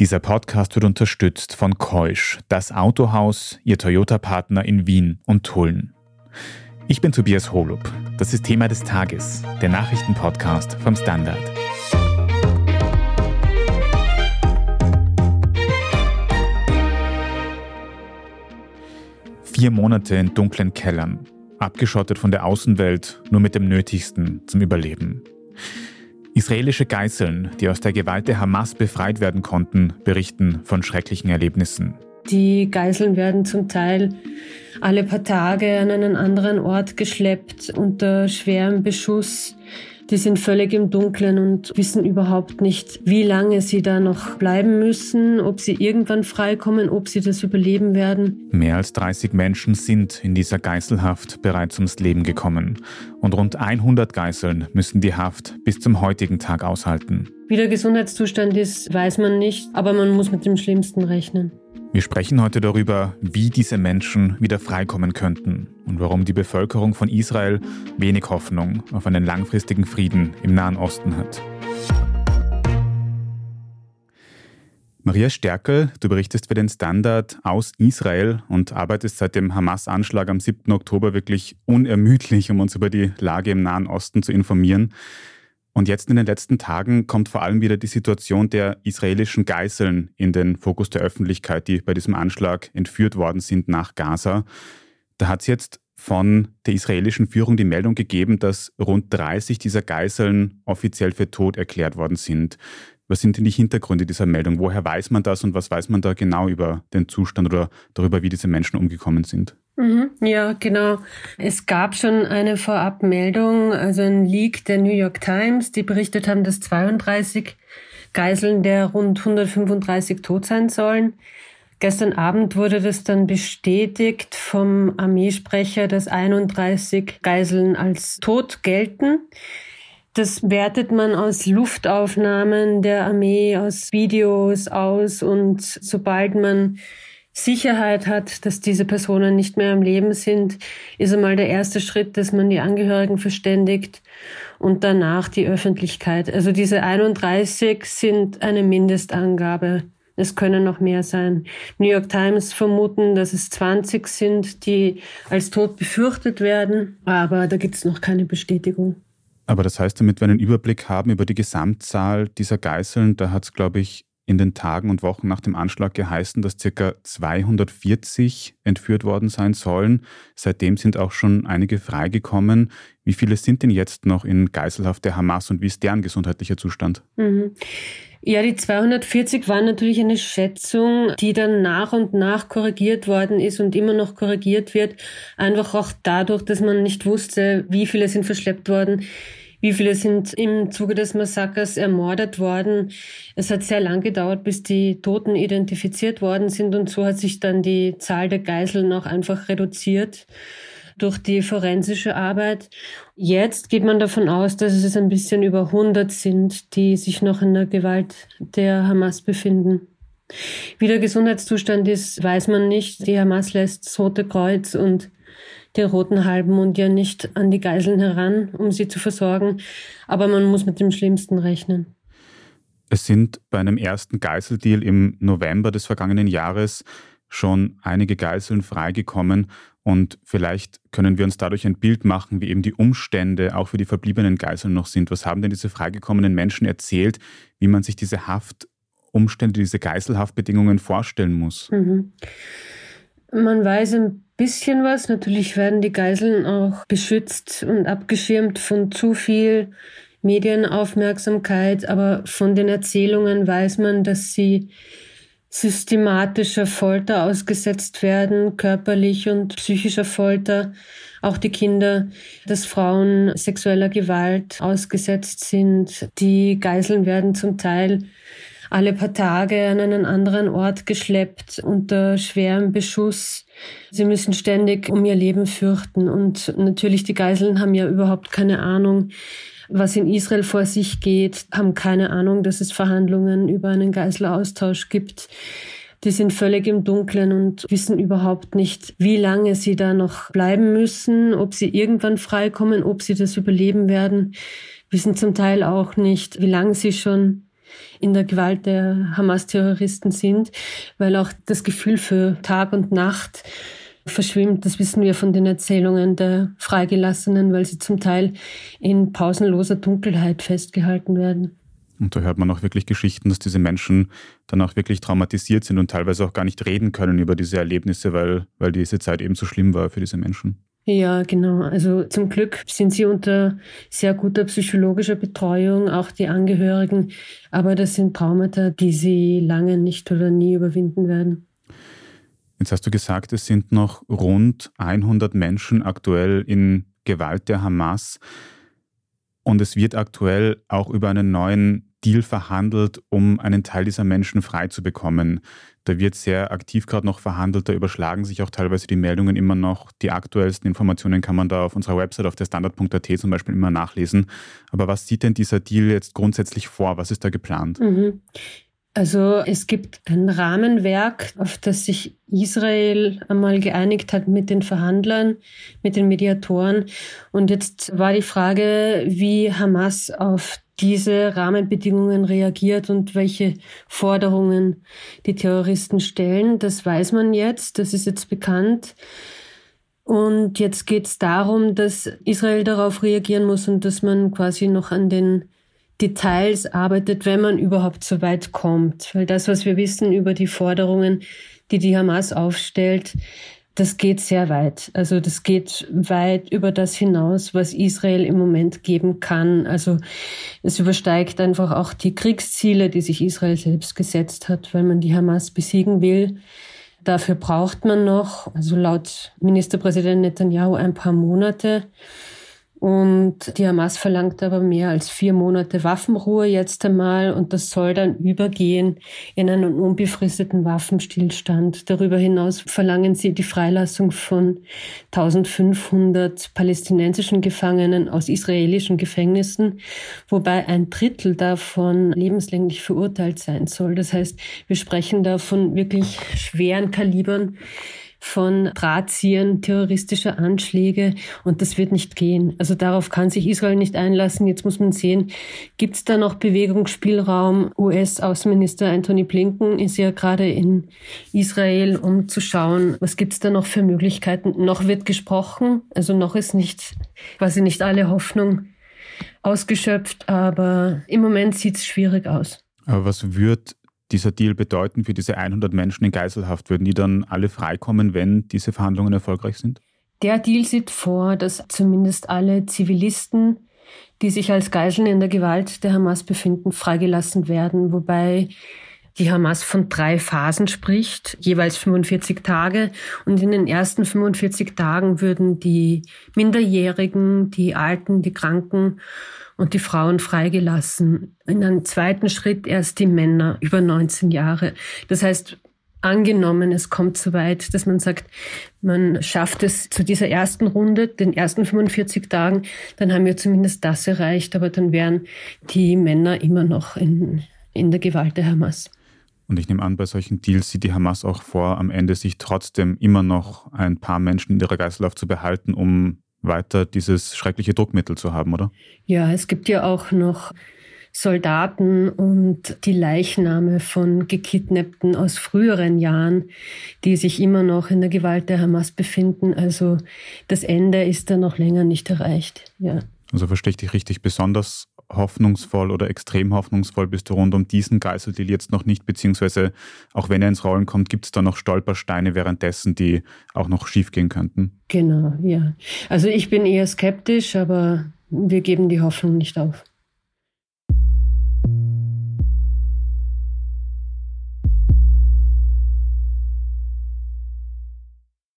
Dieser Podcast wird unterstützt von Keusch, das Autohaus, ihr Toyota-Partner in Wien und Tulln. Ich bin Tobias Holub. Das ist Thema des Tages, der Nachrichtenpodcast vom Standard. Vier Monate in dunklen Kellern, abgeschottet von der Außenwelt, nur mit dem Nötigsten zum Überleben. Israelische Geiseln, die aus der Gewalt der Hamas befreit werden konnten, berichten von schrecklichen Erlebnissen. Die Geiseln werden zum Teil alle paar Tage an einen anderen Ort geschleppt unter schwerem Beschuss. Die sind völlig im Dunkeln und wissen überhaupt nicht, wie lange sie da noch bleiben müssen, ob sie irgendwann freikommen, ob sie das überleben werden. Mehr als 30 Menschen sind in dieser Geiselhaft bereits ums Leben gekommen. Und rund 100 Geiseln müssen die Haft bis zum heutigen Tag aushalten. Wie der Gesundheitszustand ist, weiß man nicht, aber man muss mit dem Schlimmsten rechnen. Wir sprechen heute darüber, wie diese Menschen wieder freikommen könnten und warum die Bevölkerung von Israel wenig Hoffnung auf einen langfristigen Frieden im Nahen Osten hat. Maria Stärkel, du berichtest für den Standard aus Israel und arbeitest seit dem Hamas-Anschlag am 7. Oktober wirklich unermüdlich, um uns über die Lage im Nahen Osten zu informieren. Und jetzt in den letzten Tagen kommt vor allem wieder die Situation der israelischen Geiseln in den Fokus der Öffentlichkeit, die bei diesem Anschlag entführt worden sind nach Gaza. Da hat es jetzt von der israelischen Führung die Meldung gegeben, dass rund 30 dieser Geiseln offiziell für tot erklärt worden sind. Was sind denn die Hintergründe dieser Meldung? Woher weiß man das und was weiß man da genau über den Zustand oder darüber, wie diese Menschen umgekommen sind? Mhm, ja, genau. Es gab schon eine Vorabmeldung, also ein Leak der New York Times, die berichtet haben, dass 32 Geiseln der rund 135 tot sein sollen. Gestern Abend wurde das dann bestätigt vom Armeesprecher, dass 31 Geiseln als tot gelten. Das wertet man aus Luftaufnahmen der Armee, aus Videos aus und sobald man Sicherheit hat, dass diese Personen nicht mehr am Leben sind, ist einmal der erste Schritt, dass man die Angehörigen verständigt und danach die Öffentlichkeit. Also diese 31 sind eine Mindestangabe. Es können noch mehr sein. New York Times vermuten, dass es 20 sind, die als tot befürchtet werden, aber da gibt es noch keine Bestätigung. Aber das heißt, damit wir einen Überblick haben über die Gesamtzahl dieser Geiseln, da hat es, glaube ich, in den Tagen und Wochen nach dem Anschlag geheißen, dass ca. 240 entführt worden sein sollen. Seitdem sind auch schon einige freigekommen. Wie viele sind denn jetzt noch in Geiselhaft der Hamas und wie ist deren gesundheitlicher Zustand? Mhm. Ja, die 240 waren natürlich eine Schätzung, die dann nach und nach korrigiert worden ist und immer noch korrigiert wird. Einfach auch dadurch, dass man nicht wusste, wie viele sind verschleppt worden wie viele sind im Zuge des Massakers ermordet worden? Es hat sehr lang gedauert, bis die Toten identifiziert worden sind und so hat sich dann die Zahl der Geiseln auch einfach reduziert durch die forensische Arbeit. Jetzt geht man davon aus, dass es ein bisschen über 100 sind, die sich noch in der Gewalt der Hamas befinden. Wie der Gesundheitszustand ist, weiß man nicht. Die Hamas lässt das Rote Kreuz und den roten Halbmond ja nicht an die Geiseln heran, um sie zu versorgen. Aber man muss mit dem Schlimmsten rechnen. Es sind bei einem ersten Geiseldeal im November des vergangenen Jahres schon einige Geiseln freigekommen und vielleicht können wir uns dadurch ein Bild machen, wie eben die Umstände auch für die verbliebenen Geiseln noch sind. Was haben denn diese freigekommenen Menschen erzählt, wie man sich diese Haftumstände, diese Geiselhaftbedingungen vorstellen muss? Mhm. Man weiß ein bisschen was. Natürlich werden die Geiseln auch beschützt und abgeschirmt von zu viel Medienaufmerksamkeit, aber von den Erzählungen weiß man, dass sie systematischer Folter ausgesetzt werden, körperlich und psychischer Folter. Auch die Kinder, dass Frauen sexueller Gewalt ausgesetzt sind. Die Geiseln werden zum Teil alle paar Tage an einen anderen Ort geschleppt unter schwerem Beschuss. Sie müssen ständig um ihr Leben fürchten. Und natürlich, die Geiseln haben ja überhaupt keine Ahnung, was in Israel vor sich geht, haben keine Ahnung, dass es Verhandlungen über einen Geiselaustausch gibt. Die sind völlig im Dunkeln und wissen überhaupt nicht, wie lange sie da noch bleiben müssen, ob sie irgendwann freikommen, ob sie das überleben werden, wissen zum Teil auch nicht, wie lange sie schon in der Gewalt der Hamas-Terroristen sind, weil auch das Gefühl für Tag und Nacht verschwimmt. Das wissen wir von den Erzählungen der Freigelassenen, weil sie zum Teil in pausenloser Dunkelheit festgehalten werden. Und da hört man auch wirklich Geschichten, dass diese Menschen dann auch wirklich traumatisiert sind und teilweise auch gar nicht reden können über diese Erlebnisse, weil, weil diese Zeit eben so schlimm war für diese Menschen. Ja, genau. Also zum Glück sind sie unter sehr guter psychologischer Betreuung, auch die Angehörigen. Aber das sind Traumata, die sie lange nicht oder nie überwinden werden. Jetzt hast du gesagt, es sind noch rund 100 Menschen aktuell in Gewalt der Hamas. Und es wird aktuell auch über einen neuen Deal verhandelt, um einen Teil dieser Menschen frei zu bekommen. Da wird sehr aktiv gerade noch verhandelt, da überschlagen sich auch teilweise die Meldungen immer noch. Die aktuellsten Informationen kann man da auf unserer Website auf der standard.at zum Beispiel immer nachlesen. Aber was sieht denn dieser Deal jetzt grundsätzlich vor? Was ist da geplant? Mhm. Also es gibt ein Rahmenwerk, auf das sich Israel einmal geeinigt hat mit den Verhandlern, mit den Mediatoren. Und jetzt war die Frage, wie Hamas auf diese Rahmenbedingungen reagiert und welche Forderungen die Terroristen stellen. Das weiß man jetzt, das ist jetzt bekannt. Und jetzt geht es darum, dass Israel darauf reagieren muss und dass man quasi noch an den Details arbeitet, wenn man überhaupt so weit kommt. Weil das, was wir wissen über die Forderungen, die die Hamas aufstellt, das geht sehr weit. Also das geht weit über das hinaus, was Israel im Moment geben kann. Also es übersteigt einfach auch die Kriegsziele, die sich Israel selbst gesetzt hat, weil man die Hamas besiegen will. Dafür braucht man noch, also laut Ministerpräsident Netanyahu, ein paar Monate. Und die Hamas verlangt aber mehr als vier Monate Waffenruhe jetzt einmal und das soll dann übergehen in einen unbefristeten Waffenstillstand. Darüber hinaus verlangen sie die Freilassung von 1500 palästinensischen Gefangenen aus israelischen Gefängnissen, wobei ein Drittel davon lebenslänglich verurteilt sein soll. Das heißt, wir sprechen da von wirklich schweren Kalibern von Drahtziehern terroristischer Anschläge und das wird nicht gehen. Also darauf kann sich Israel nicht einlassen. Jetzt muss man sehen, gibt es da noch Bewegungsspielraum? US-Außenminister Anthony Blinken ist ja gerade in Israel, um zu schauen, was gibt es da noch für Möglichkeiten. Noch wird gesprochen, also noch ist nicht, quasi nicht alle Hoffnung ausgeschöpft, aber im Moment sieht es schwierig aus. Aber was wird dieser Deal bedeuten für diese 100 Menschen in Geiselhaft? Würden die dann alle freikommen, wenn diese Verhandlungen erfolgreich sind? Der Deal sieht vor, dass zumindest alle Zivilisten, die sich als Geiseln in der Gewalt der Hamas befinden, freigelassen werden, wobei die Hamas von drei Phasen spricht, jeweils 45 Tage. Und in den ersten 45 Tagen würden die Minderjährigen, die Alten, die Kranken und die Frauen freigelassen. In einem zweiten Schritt erst die Männer über 19 Jahre. Das heißt, angenommen, es kommt so weit, dass man sagt, man schafft es zu dieser ersten Runde, den ersten 45 Tagen, dann haben wir zumindest das erreicht, aber dann wären die Männer immer noch in, in der Gewalt der Hamas. Und ich nehme an, bei solchen Deals sieht die Hamas auch vor, am Ende sich trotzdem immer noch ein paar Menschen in ihrer Geiselhaft zu behalten, um weiter dieses schreckliche Druckmittel zu haben, oder? Ja, es gibt ja auch noch Soldaten und die Leichname von Gekidnappten aus früheren Jahren, die sich immer noch in der Gewalt der Hamas befinden. Also das Ende ist da noch länger nicht erreicht. Ja. Also verstehe ich dich richtig, besonders hoffnungsvoll oder extrem hoffnungsvoll bist du rund um diesen Geiseldeal jetzt noch nicht, beziehungsweise auch wenn er ins Rollen kommt, gibt es da noch Stolpersteine währenddessen, die auch noch schiefgehen könnten? Genau, ja. Also ich bin eher skeptisch, aber wir geben die Hoffnung nicht auf.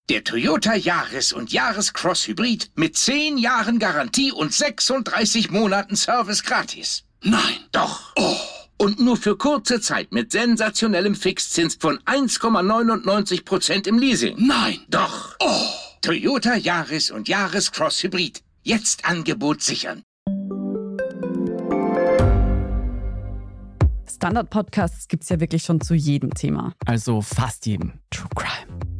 Der Toyota Yaris und Yaris Cross Hybrid mit 10 Jahren Garantie und 36 Monaten Service gratis. Nein. Doch. Oh. Und nur für kurze Zeit mit sensationellem Fixzins von 1,99% im Leasing. Nein. Doch. Oh. Toyota Yaris und Yaris Cross Hybrid. Jetzt Angebot sichern. Standard-Podcasts gibt es ja wirklich schon zu jedem Thema. Also fast jedem. True Crime.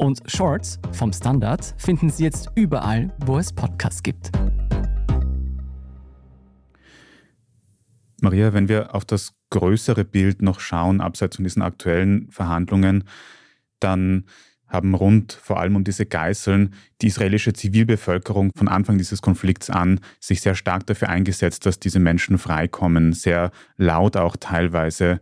Und Shorts vom Standard finden Sie jetzt überall, wo es Podcasts gibt. Maria, wenn wir auf das größere Bild noch schauen, abseits von diesen aktuellen Verhandlungen, dann haben rund vor allem um diese Geiseln die israelische Zivilbevölkerung von Anfang dieses Konflikts an sich sehr stark dafür eingesetzt, dass diese Menschen freikommen, sehr laut auch teilweise.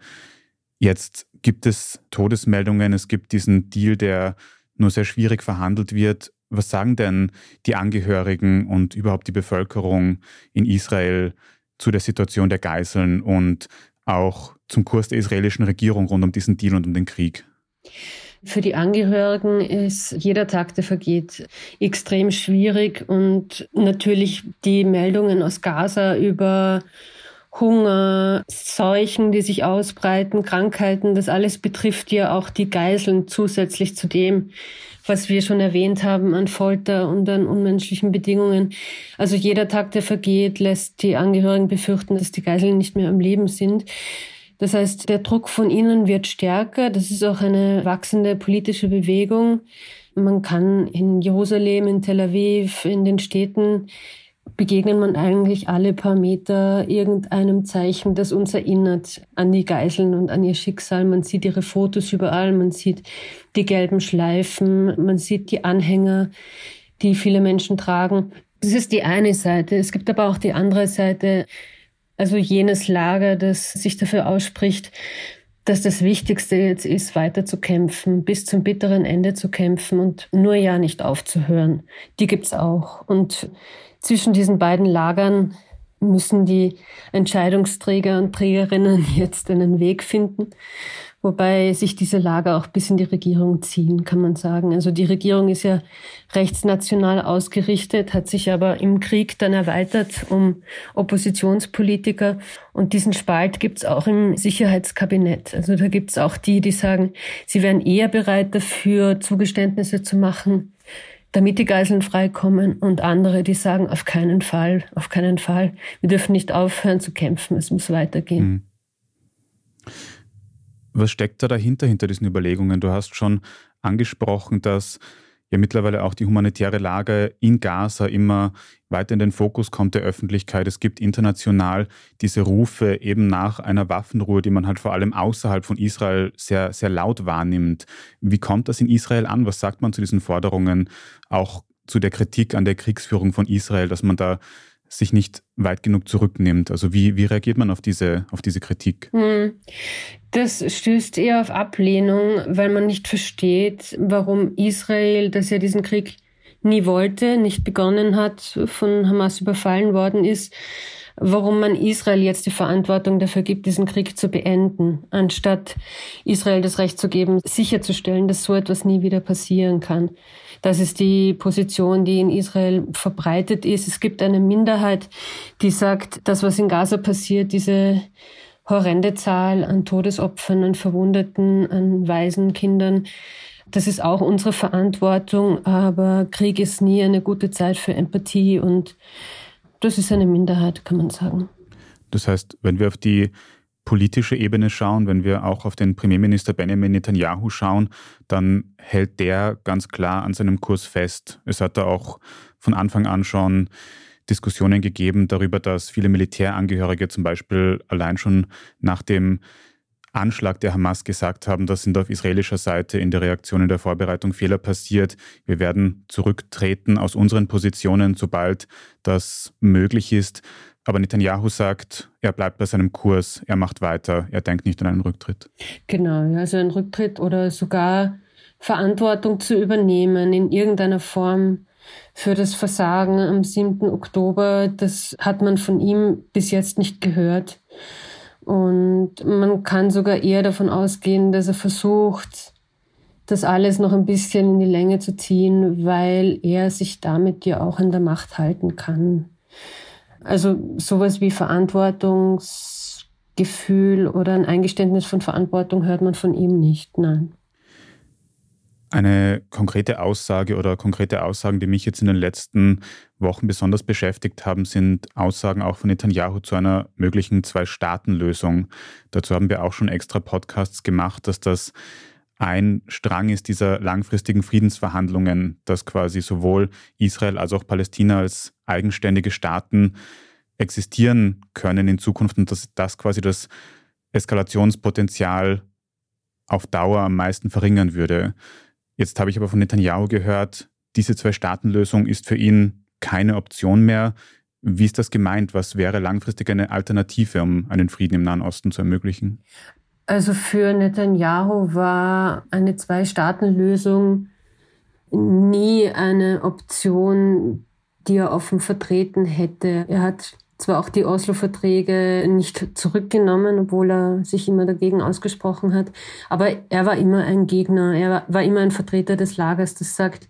Jetzt gibt es Todesmeldungen, es gibt diesen Deal, der nur sehr schwierig verhandelt wird. Was sagen denn die Angehörigen und überhaupt die Bevölkerung in Israel zu der Situation der Geiseln und auch zum Kurs der israelischen Regierung rund um diesen Deal und um den Krieg? Für die Angehörigen ist jeder Tag, der vergeht, extrem schwierig und natürlich die Meldungen aus Gaza über Hunger, Seuchen, die sich ausbreiten, Krankheiten, das alles betrifft ja auch die Geiseln zusätzlich zu dem, was wir schon erwähnt haben an Folter und an unmenschlichen Bedingungen. Also jeder Tag, der vergeht, lässt die Angehörigen befürchten, dass die Geiseln nicht mehr am Leben sind. Das heißt, der Druck von innen wird stärker. Das ist auch eine wachsende politische Bewegung. Man kann in Jerusalem, in Tel Aviv, in den Städten begegnet man eigentlich alle paar Meter irgendeinem Zeichen, das uns erinnert an die Geiseln und an ihr Schicksal. Man sieht ihre Fotos überall, man sieht die gelben Schleifen, man sieht die Anhänger, die viele Menschen tragen. Das ist die eine Seite. Es gibt aber auch die andere Seite, also jenes Lager, das sich dafür ausspricht, dass das Wichtigste jetzt ist, weiter zu kämpfen, bis zum bitteren Ende zu kämpfen und nur ja nicht aufzuhören. Die gibt's auch. Und zwischen diesen beiden Lagern müssen die Entscheidungsträger und Trägerinnen jetzt einen Weg finden wobei sich diese Lager auch bis in die Regierung ziehen, kann man sagen. Also die Regierung ist ja rechtsnational ausgerichtet, hat sich aber im Krieg dann erweitert um Oppositionspolitiker. Und diesen Spalt gibt's auch im Sicherheitskabinett. Also da gibt's auch die, die sagen, sie wären eher bereit dafür, Zugeständnisse zu machen, damit die Geiseln freikommen und andere, die sagen, auf keinen Fall, auf keinen Fall. Wir dürfen nicht aufhören zu kämpfen, es muss weitergehen. Mhm. Was steckt da dahinter, hinter diesen Überlegungen? Du hast schon angesprochen, dass ja mittlerweile auch die humanitäre Lage in Gaza immer weiter in den Fokus kommt der Öffentlichkeit. Es gibt international diese Rufe eben nach einer Waffenruhe, die man halt vor allem außerhalb von Israel sehr, sehr laut wahrnimmt. Wie kommt das in Israel an? Was sagt man zu diesen Forderungen? Auch zu der Kritik an der Kriegsführung von Israel, dass man da sich nicht weit genug zurücknimmt. Also wie, wie reagiert man auf diese, auf diese Kritik? Hm. Das stößt eher auf Ablehnung, weil man nicht versteht, warum Israel, das ja diesen Krieg nie wollte, nicht begonnen hat, von Hamas überfallen worden ist, warum man Israel jetzt die Verantwortung dafür gibt, diesen Krieg zu beenden, anstatt Israel das Recht zu geben, sicherzustellen, dass so etwas nie wieder passieren kann. Das ist die Position, die in Israel verbreitet ist. Es gibt eine Minderheit, die sagt, das, was in Gaza passiert, diese horrende Zahl an Todesopfern, an Verwundeten, an Waisen, Kindern, das ist auch unsere Verantwortung, aber Krieg ist nie eine gute Zeit für Empathie und das ist eine Minderheit, kann man sagen. Das heißt, wenn wir auf die politische Ebene schauen, wenn wir auch auf den Premierminister Benjamin Netanyahu schauen, dann hält der ganz klar an seinem Kurs fest. Es hat da auch von Anfang an schon Diskussionen gegeben darüber, dass viele Militärangehörige zum Beispiel allein schon nach dem Anschlag der Hamas gesagt haben, dass sind auf israelischer Seite in der Reaktion in der Vorbereitung Fehler passiert. Wir werden zurücktreten aus unseren Positionen, sobald das möglich ist. Aber Netanyahu sagt, er bleibt bei seinem Kurs, er macht weiter, er denkt nicht an einen Rücktritt. Genau, also ein Rücktritt oder sogar Verantwortung zu übernehmen in irgendeiner Form für das Versagen am 7. Oktober, das hat man von ihm bis jetzt nicht gehört. Und man kann sogar eher davon ausgehen, dass er versucht, das alles noch ein bisschen in die Länge zu ziehen, weil er sich damit ja auch in der Macht halten kann. Also sowas wie Verantwortungs Mitgefühl oder ein Eingeständnis von Verantwortung hört man von ihm nicht. Nein. Eine konkrete Aussage oder konkrete Aussagen, die mich jetzt in den letzten Wochen besonders beschäftigt haben, sind Aussagen auch von Netanyahu zu einer möglichen Zwei-Staaten-Lösung. Dazu haben wir auch schon extra Podcasts gemacht, dass das ein Strang ist dieser langfristigen Friedensverhandlungen, dass quasi sowohl Israel als auch Palästina als eigenständige Staaten existieren können in Zukunft und dass das quasi das Eskalationspotenzial auf Dauer am meisten verringern würde. Jetzt habe ich aber von Netanyahu gehört, diese Zwei-Staaten-Lösung ist für ihn keine Option mehr. Wie ist das gemeint? Was wäre langfristig eine Alternative, um einen Frieden im Nahen Osten zu ermöglichen? Also für Netanyahu war eine Zwei-Staaten-Lösung nie eine Option, die er offen vertreten hätte. Er hat zwar auch die Oslo-Verträge nicht zurückgenommen, obwohl er sich immer dagegen ausgesprochen hat, aber er war immer ein Gegner, er war immer ein Vertreter des Lagers, das sagt,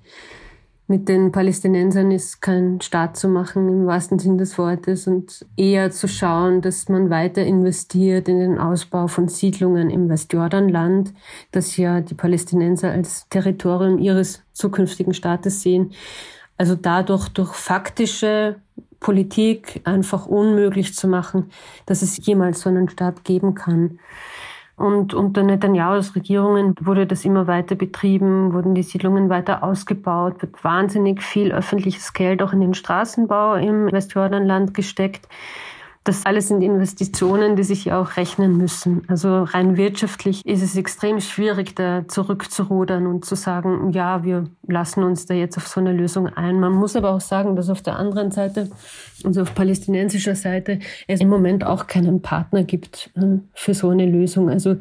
mit den Palästinensern ist kein Staat zu machen im wahrsten Sinn des Wortes und eher zu schauen, dass man weiter investiert in den Ausbau von Siedlungen im Westjordanland, das ja die Palästinenser als Territorium ihres zukünftigen Staates sehen. Also dadurch durch faktische Politik einfach unmöglich zu machen, dass es jemals so einen Staat geben kann. Und unter Netanyahus Regierungen wurde das immer weiter betrieben, wurden die Siedlungen weiter ausgebaut, wird wahnsinnig viel öffentliches Geld auch in den Straßenbau im Westjordanland gesteckt. Das alles sind Investitionen, die sich auch rechnen müssen. Also rein wirtschaftlich ist es extrem schwierig, da zurückzurudern und zu sagen, ja, wir lassen uns da jetzt auf so eine Lösung ein. Man muss aber auch sagen, dass auf der anderen Seite, also auf palästinensischer Seite, es im Moment auch keinen Partner gibt äh, für so eine Lösung. Also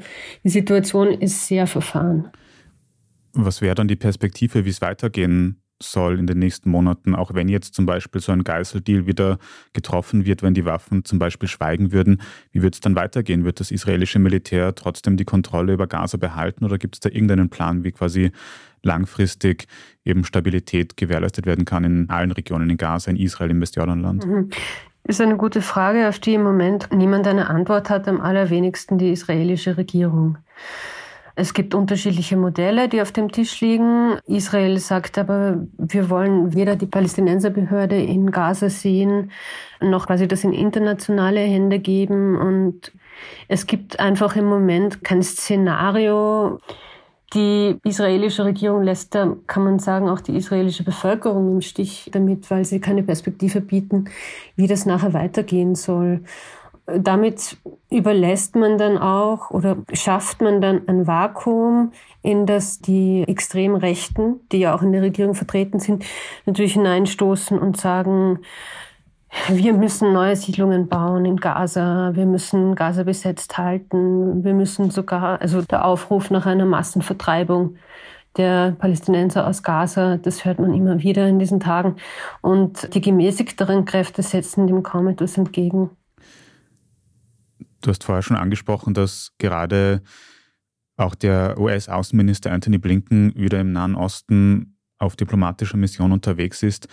die Situation ist sehr verfahren. Was wäre dann die Perspektive, wie es weitergehen soll in den nächsten Monaten, auch wenn jetzt zum Beispiel so ein Geiseldeal wieder getroffen wird, wenn die Waffen zum Beispiel schweigen würden, wie wird es dann weitergehen? Wird das israelische Militär trotzdem die Kontrolle über Gaza behalten oder gibt es da irgendeinen Plan, wie quasi langfristig eben Stabilität gewährleistet werden kann in allen Regionen in Gaza, in Israel, im Westjordanland? Mhm. Ist eine gute Frage, auf die im Moment niemand eine Antwort hat, am allerwenigsten die israelische Regierung. Es gibt unterschiedliche Modelle, die auf dem Tisch liegen. Israel sagt aber, wir wollen weder die Palästinenserbehörde in Gaza sehen, noch quasi das in internationale Hände geben. Und es gibt einfach im Moment kein Szenario. Die israelische Regierung lässt da, kann man sagen, auch die israelische Bevölkerung im Stich damit, weil sie keine Perspektive bieten, wie das nachher weitergehen soll damit überlässt man dann auch oder schafft man dann ein Vakuum, in das die extrem Rechten, die ja auch in der Regierung vertreten sind, natürlich hineinstoßen und sagen, wir müssen neue Siedlungen bauen in Gaza, wir müssen Gaza besetzt halten, wir müssen sogar, also der Aufruf nach einer Massenvertreibung der Palästinenser aus Gaza, das hört man immer wieder in diesen Tagen. Und die gemäßigteren Kräfte setzen dem kaum etwas entgegen. Du hast vorher schon angesprochen, dass gerade auch der US-Außenminister Anthony Blinken wieder im Nahen Osten auf diplomatischer Mission unterwegs ist.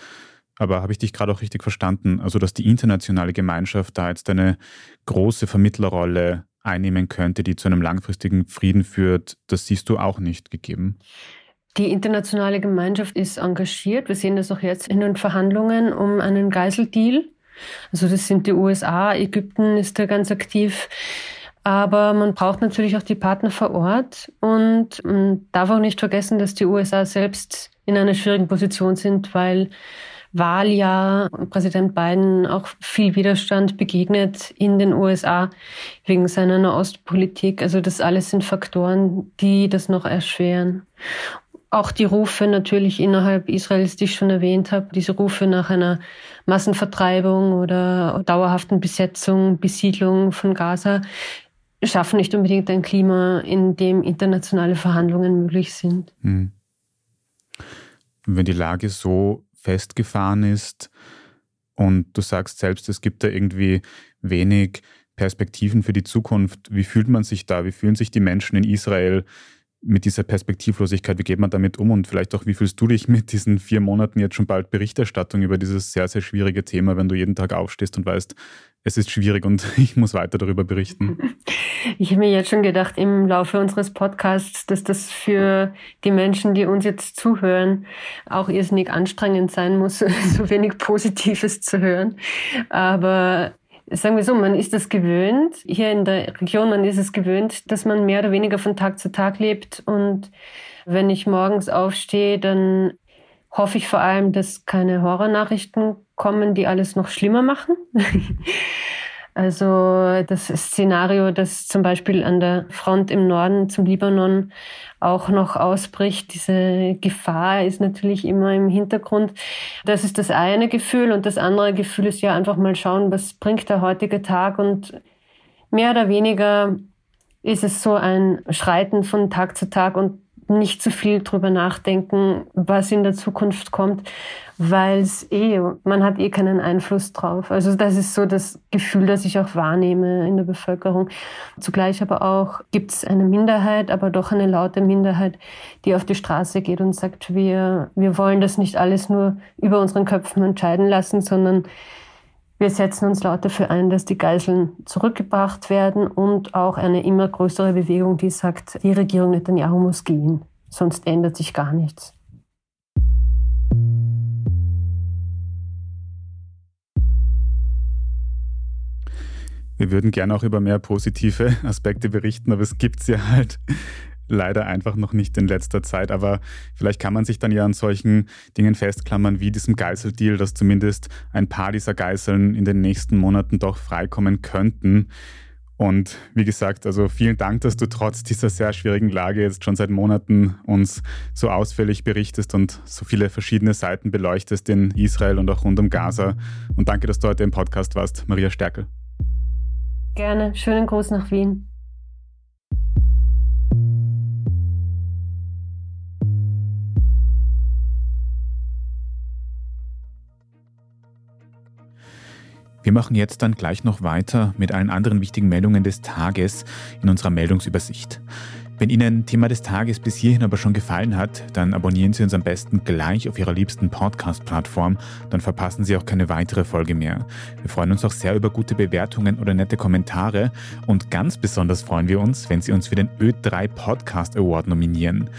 Aber habe ich dich gerade auch richtig verstanden? Also, dass die internationale Gemeinschaft da jetzt eine große Vermittlerrolle einnehmen könnte, die zu einem langfristigen Frieden führt, das siehst du auch nicht gegeben. Die internationale Gemeinschaft ist engagiert. Wir sehen das auch jetzt in den Verhandlungen um einen Geiseldeal. Also das sind die USA, Ägypten ist da ganz aktiv. Aber man braucht natürlich auch die Partner vor Ort und man darf auch nicht vergessen, dass die USA selbst in einer schwierigen Position sind, weil Wahljahr Präsident Biden auch viel Widerstand begegnet in den USA wegen seiner Nahostpolitik. Also das alles sind Faktoren, die das noch erschweren. Auch die Rufe natürlich innerhalb Israels, die ich schon erwähnt habe, diese Rufe nach einer Massenvertreibung oder dauerhaften Besetzung, Besiedlung von Gaza schaffen nicht unbedingt ein Klima, in dem internationale Verhandlungen möglich sind. Hm. Wenn die Lage so festgefahren ist und du sagst selbst, es gibt da irgendwie wenig Perspektiven für die Zukunft, wie fühlt man sich da? Wie fühlen sich die Menschen in Israel? Mit dieser Perspektivlosigkeit, wie geht man damit um und vielleicht auch, wie fühlst du dich mit diesen vier Monaten jetzt schon bald Berichterstattung über dieses sehr, sehr schwierige Thema, wenn du jeden Tag aufstehst und weißt, es ist schwierig und ich muss weiter darüber berichten. Ich habe mir jetzt schon gedacht im Laufe unseres Podcasts, dass das für die Menschen, die uns jetzt zuhören, auch irrsinnig anstrengend sein muss, so wenig Positives zu hören. Aber sagen wir so, man ist es gewöhnt, hier in der Region, man ist es gewöhnt, dass man mehr oder weniger von Tag zu Tag lebt. Und wenn ich morgens aufstehe, dann hoffe ich vor allem, dass keine Horrornachrichten kommen, die alles noch schlimmer machen. Also das Szenario, das zum Beispiel an der Front im Norden zum Libanon auch noch ausbricht, diese Gefahr ist natürlich immer im Hintergrund. Das ist das eine Gefühl und das andere Gefühl ist ja einfach mal schauen, was bringt der heutige Tag und mehr oder weniger ist es so ein Schreiten von Tag zu Tag und nicht zu viel drüber nachdenken, was in der Zukunft kommt, weil es eh, man hat eh keinen Einfluss drauf. Also das ist so das Gefühl, das ich auch wahrnehme in der Bevölkerung. Zugleich aber auch gibt es eine Minderheit, aber doch eine laute Minderheit, die auf die Straße geht und sagt, wir, wir wollen das nicht alles nur über unseren Köpfen entscheiden lassen, sondern wir setzen uns laut dafür ein, dass die Geiseln zurückgebracht werden und auch eine immer größere Bewegung, die sagt, die Regierung Netanyahu muss gehen, sonst ändert sich gar nichts. Wir würden gerne auch über mehr positive Aspekte berichten, aber es gibt sie halt leider einfach noch nicht in letzter Zeit. Aber vielleicht kann man sich dann ja an solchen Dingen festklammern wie diesem Geiseldeal, dass zumindest ein paar dieser Geiseln in den nächsten Monaten doch freikommen könnten. Und wie gesagt, also vielen Dank, dass du trotz dieser sehr schwierigen Lage jetzt schon seit Monaten uns so ausführlich berichtest und so viele verschiedene Seiten beleuchtest in Israel und auch rund um Gaza. Und danke, dass du heute im Podcast warst, Maria Stärkel. Gerne. Schönen Gruß nach Wien. Wir machen jetzt dann gleich noch weiter mit allen anderen wichtigen Meldungen des Tages in unserer Meldungsübersicht. Wenn Ihnen Thema des Tages bis hierhin aber schon gefallen hat, dann abonnieren Sie uns am besten gleich auf Ihrer liebsten Podcast-Plattform, dann verpassen Sie auch keine weitere Folge mehr. Wir freuen uns auch sehr über gute Bewertungen oder nette Kommentare und ganz besonders freuen wir uns, wenn Sie uns für den Ö3 Podcast Award nominieren.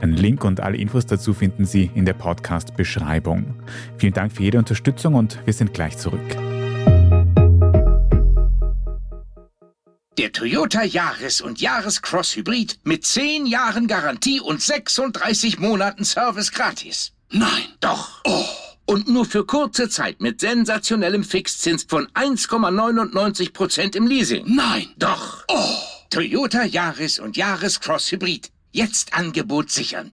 Einen Link und alle Infos dazu finden Sie in der Podcast-Beschreibung. Vielen Dank für jede Unterstützung und wir sind gleich zurück. Der Toyota Yaris und Yaris Cross Hybrid mit 10 Jahren Garantie und 36 Monaten Service gratis. Nein. Doch. Oh. Und nur für kurze Zeit mit sensationellem Fixzins von 1,99% im Leasing. Nein. Doch. Oh. Toyota Yaris und Yaris Cross Hybrid. Jetzt Angebot sichern.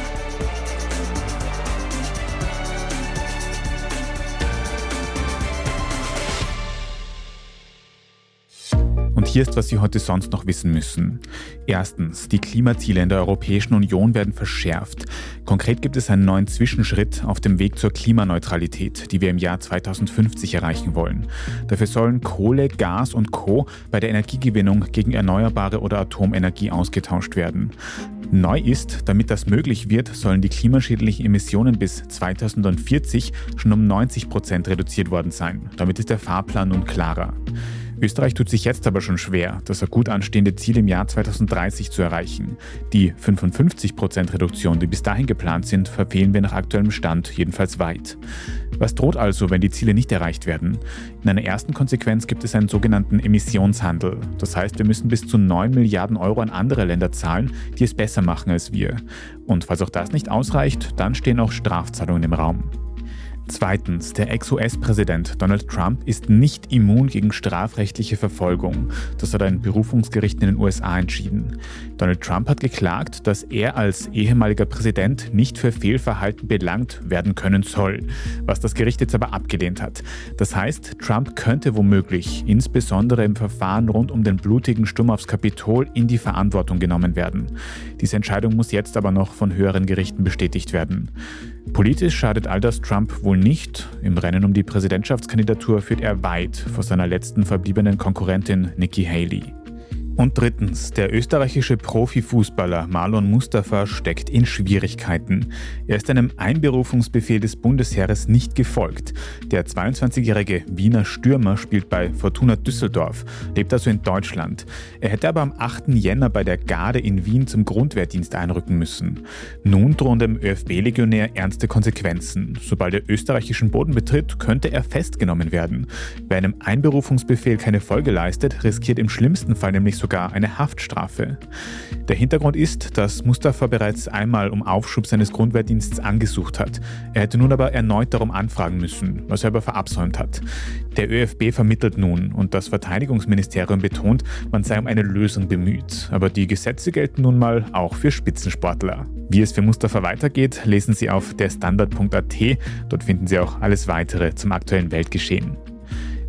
Hier ist, was Sie heute sonst noch wissen müssen. Erstens, die Klimaziele in der Europäischen Union werden verschärft. Konkret gibt es einen neuen Zwischenschritt auf dem Weg zur Klimaneutralität, die wir im Jahr 2050 erreichen wollen. Dafür sollen Kohle, Gas und Co. bei der Energiegewinnung gegen erneuerbare oder Atomenergie ausgetauscht werden. Neu ist, damit das möglich wird, sollen die klimaschädlichen Emissionen bis 2040 schon um 90 Prozent reduziert worden sein. Damit ist der Fahrplan nun klarer. Österreich tut sich jetzt aber schon schwer, das gut anstehende Ziel im Jahr 2030 zu erreichen. Die 55% Reduktion, die bis dahin geplant sind, verfehlen wir nach aktuellem Stand jedenfalls weit. Was droht also, wenn die Ziele nicht erreicht werden? In einer ersten Konsequenz gibt es einen sogenannten Emissionshandel. Das heißt, wir müssen bis zu 9 Milliarden Euro an andere Länder zahlen, die es besser machen als wir. Und falls auch das nicht ausreicht, dann stehen auch Strafzahlungen im Raum. Zweitens, der Ex-US-Präsident Donald Trump ist nicht immun gegen strafrechtliche Verfolgung. Das hat ein Berufungsgericht in den USA entschieden. Donald Trump hat geklagt, dass er als ehemaliger Präsident nicht für Fehlverhalten belangt werden können soll, was das Gericht jetzt aber abgelehnt hat. Das heißt, Trump könnte womöglich, insbesondere im Verfahren rund um den blutigen Sturm aufs Kapitol, in die Verantwortung genommen werden. Diese Entscheidung muss jetzt aber noch von höheren Gerichten bestätigt werden. Politisch schadet all das Trump wohl nicht. Im Rennen um die Präsidentschaftskandidatur führt er weit vor seiner letzten verbliebenen Konkurrentin Nikki Haley. Und drittens, der österreichische Profifußballer Marlon Mustafa steckt in Schwierigkeiten. Er ist einem Einberufungsbefehl des Bundesheeres nicht gefolgt. Der 22-jährige Wiener Stürmer spielt bei Fortuna Düsseldorf, lebt also in Deutschland. Er hätte aber am 8. Jänner bei der Garde in Wien zum Grundwehrdienst einrücken müssen. Nun drohen dem ÖFB-Legionär ernste Konsequenzen. Sobald er österreichischen Boden betritt, könnte er festgenommen werden. Wer einem Einberufungsbefehl keine Folge leistet, riskiert im schlimmsten Fall nämlich sogar eine Haftstrafe. Der Hintergrund ist, dass Mustafa bereits einmal um Aufschub seines Grundwehrdienstes angesucht hat. Er hätte nun aber erneut darum anfragen müssen, was er aber verabsäumt hat. Der ÖFB vermittelt nun und das Verteidigungsministerium betont, man sei um eine Lösung bemüht. Aber die Gesetze gelten nun mal auch für Spitzensportler. Wie es für Mustafa weitergeht, lesen Sie auf derstandard.at. Dort finden Sie auch alles weitere zum aktuellen Weltgeschehen.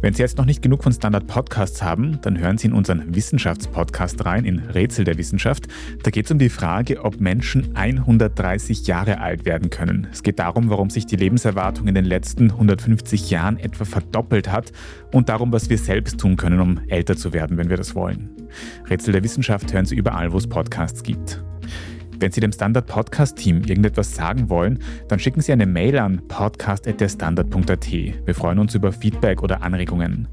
Wenn Sie jetzt noch nicht genug von Standard Podcasts haben, dann hören Sie in unseren Wissenschaftspodcast rein, in Rätsel der Wissenschaft. Da geht es um die Frage, ob Menschen 130 Jahre alt werden können. Es geht darum, warum sich die Lebenserwartung in den letzten 150 Jahren etwa verdoppelt hat und darum, was wir selbst tun können, um älter zu werden, wenn wir das wollen. Rätsel der Wissenschaft hören Sie überall, wo es Podcasts gibt. Wenn Sie dem Standard Podcast Team irgendetwas sagen wollen, dann schicken Sie eine Mail an podcast.derstandard.at. Wir freuen uns über Feedback oder Anregungen.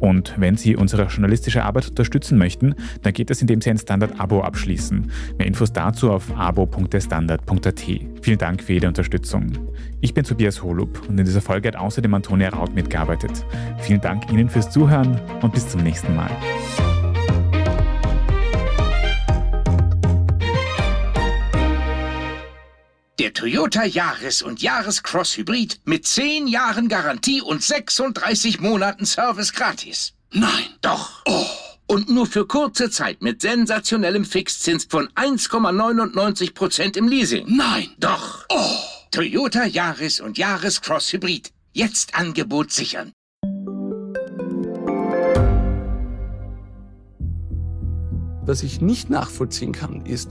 Und wenn Sie unsere journalistische Arbeit unterstützen möchten, dann geht es, indem Sie ein Standard-Abo abschließen. Mehr Infos dazu auf abo.derstandard.at. Vielen Dank für jede Unterstützung. Ich bin Tobias Holub und in dieser Folge hat außerdem Antonia Raut mitgearbeitet. Vielen Dank Ihnen fürs Zuhören und bis zum nächsten Mal. Der Toyota Yaris und Yaris Cross Hybrid mit 10 Jahren Garantie und 36 Monaten Service gratis. Nein. Doch. Oh. Und nur für kurze Zeit mit sensationellem Fixzins von 1,99% im Leasing. Nein. Doch. Oh. Toyota Yaris und Yaris Cross Hybrid. Jetzt Angebot sichern. Was ich nicht nachvollziehen kann, ist,